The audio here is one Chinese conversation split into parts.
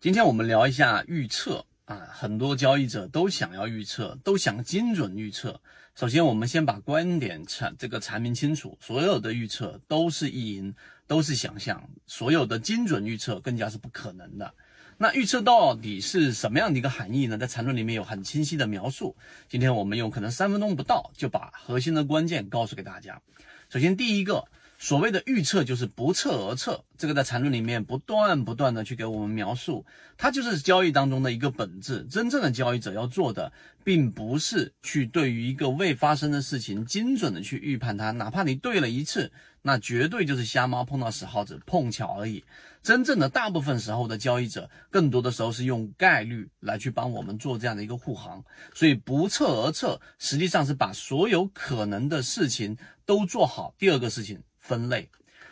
今天我们聊一下预测啊，很多交易者都想要预测，都想精准预测。首先，我们先把观点阐这个阐明清楚，所有的预测都是意淫，都是想象，所有的精准预测更加是不可能的。那预测到底是什么样的一个含义呢？在缠论里面有很清晰的描述。今天我们用可能三分钟不到就把核心的关键告诉给大家。首先，第一个。所谓的预测就是不测而测，这个在缠论里面不断不断的去给我们描述，它就是交易当中的一个本质。真正的交易者要做的，并不是去对于一个未发生的事情精准的去预判它，哪怕你对了一次，那绝对就是瞎猫碰到死耗子，碰巧而已。真正的大部分时候的交易者，更多的时候是用概率来去帮我们做这样的一个护航，所以不测而测，实际上是把所有可能的事情都做好。第二个事情。分类，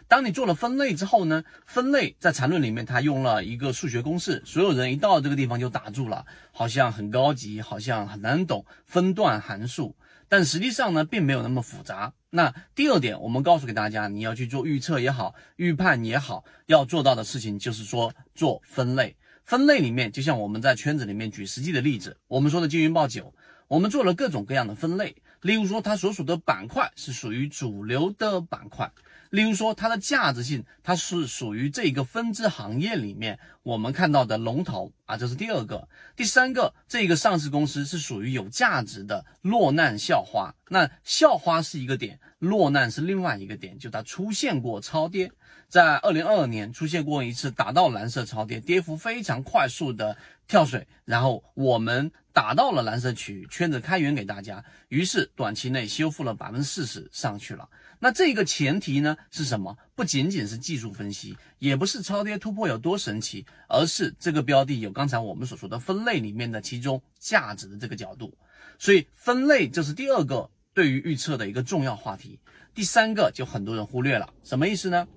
当你做了分类之后呢？分类在缠论里面，它用了一个数学公式，所有人一到这个地方就打住了，好像很高级，好像很难懂分段函数，但实际上呢，并没有那么复杂。那第二点，我们告诉给大家，你要去做预测也好，预判也好，要做到的事情就是说做分类。分类里面，就像我们在圈子里面举实际的例子，我们说的金云报九，我们做了各种各样的分类。例如说，它所属的板块是属于主流的板块；例如说，它的价值性，它是属于这个分支行业里面我们看到的龙头啊，这是第二个。第三个，这个上市公司是属于有价值的落难校花。那校花是一个点，落难是另外一个点，就它出现过超跌，在二零二二年出现过一次打到蓝色超跌，跌幅非常快速的跳水，然后我们。打到了蓝色区域，圈子开源给大家，于是短期内修复了百分之四十上去了。那这个前提呢是什么？不仅仅是技术分析，也不是超跌突破有多神奇，而是这个标的有刚才我们所说的分类里面的其中价值的这个角度。所以分类这是第二个对于预测的一个重要话题。第三个就很多人忽略了，什么意思呢？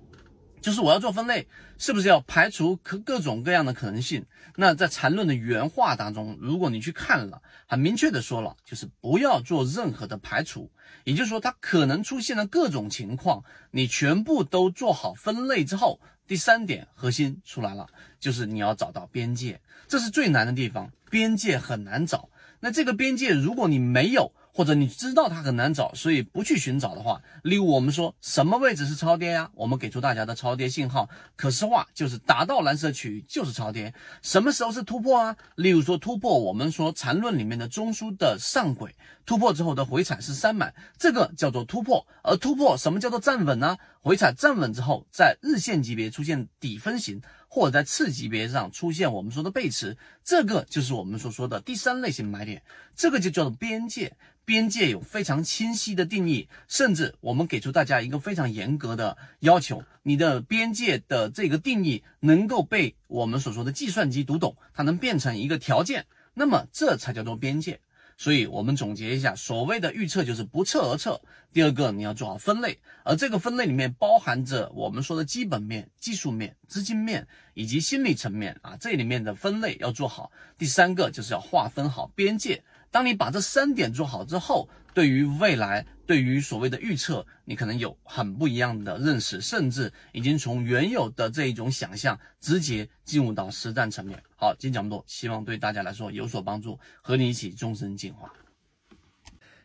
就是我要做分类，是不是要排除可各种各样的可能性？那在缠论的原话当中，如果你去看了，很明确的说了，就是不要做任何的排除。也就是说，它可能出现的各种情况，你全部都做好分类之后，第三点核心出来了，就是你要找到边界，这是最难的地方，边界很难找。那这个边界，如果你没有，或者你知道它很难找，所以不去寻找的话，例如我们说什么位置是超跌呀？我们给出大家的超跌信号，可视化就是达到蓝色区域就是超跌。什么时候是突破啊？例如说突破，我们说缠论里面的中枢的上轨突破之后的回踩是三买，这个叫做突破。而突破什么叫做站稳呢？回踩站稳之后，在日线级别出现底分型，或者在次级别上出现我们说的背驰，这个就是我们所说的第三类型买点，这个就叫做边界。边界有非常清晰的定义，甚至我们给出大家一个非常严格的要求：你的边界的这个定义能够被我们所说的计算机读懂，它能变成一个条件，那么这才叫做边界。所以，我们总结一下，所谓的预测就是不测而测。第二个，你要做好分类，而这个分类里面包含着我们说的基本面、技术面、资金面以及心理层面啊，这里面的分类要做好。第三个就是要划分好边界。当你把这三点做好之后，对于未来，对于所谓的预测，你可能有很不一样的认识，甚至已经从原有的这一种想象直接进入到实战层面。好，今天讲这么多，希望对大家来说有所帮助，和你一起终身进化。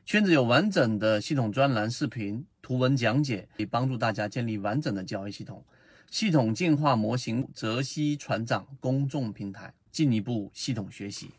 圈子有完整的系统专栏、视频、图文讲解，可以帮助大家建立完整的交易系统。系统进化模型，泽西船长公众平台，进一步系统学习。